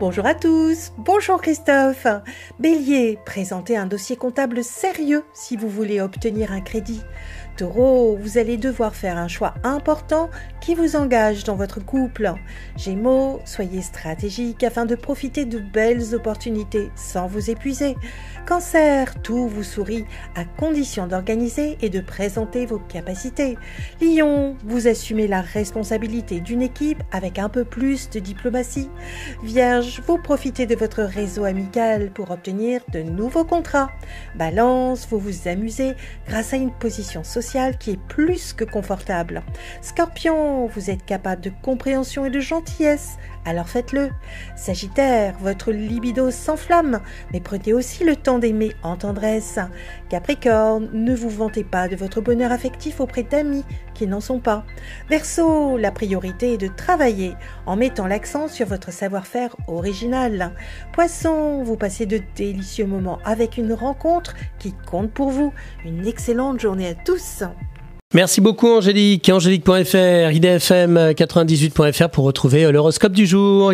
Bonjour à tous, bonjour Christophe. Bélier, présentez un dossier comptable sérieux si vous voulez obtenir un crédit. Taureau, vous allez devoir faire un choix important qui vous engage dans votre couple. Gémeaux, soyez stratégique afin de profiter de belles opportunités sans vous épuiser. Cancer, tout vous sourit à condition d'organiser et de présenter vos capacités. Lion, vous assumez la responsabilité d'une équipe avec un peu plus de diplomatie. Vierge, vous profitez de votre réseau amical pour obtenir de nouveaux contrats. Balance, vous vous amusez grâce à une position sociale qui est plus que confortable. Scorpion, vous êtes capable de compréhension et de gentillesse, alors faites-le. Sagittaire, votre libido s'enflamme, mais prenez aussi le temps d'aimer en tendresse. Capricorne, ne vous vantez pas de votre bonheur affectif auprès d'amis qui n'en sont pas. Verseau, la priorité est de travailler en mettant l'accent sur votre savoir-faire original. Poisson, vous passez de délicieux moments avec une rencontre qui compte pour vous. Une excellente journée à tous. Merci beaucoup Angélique, angélique.fr, idfm98.fr pour retrouver l'horoscope du jour.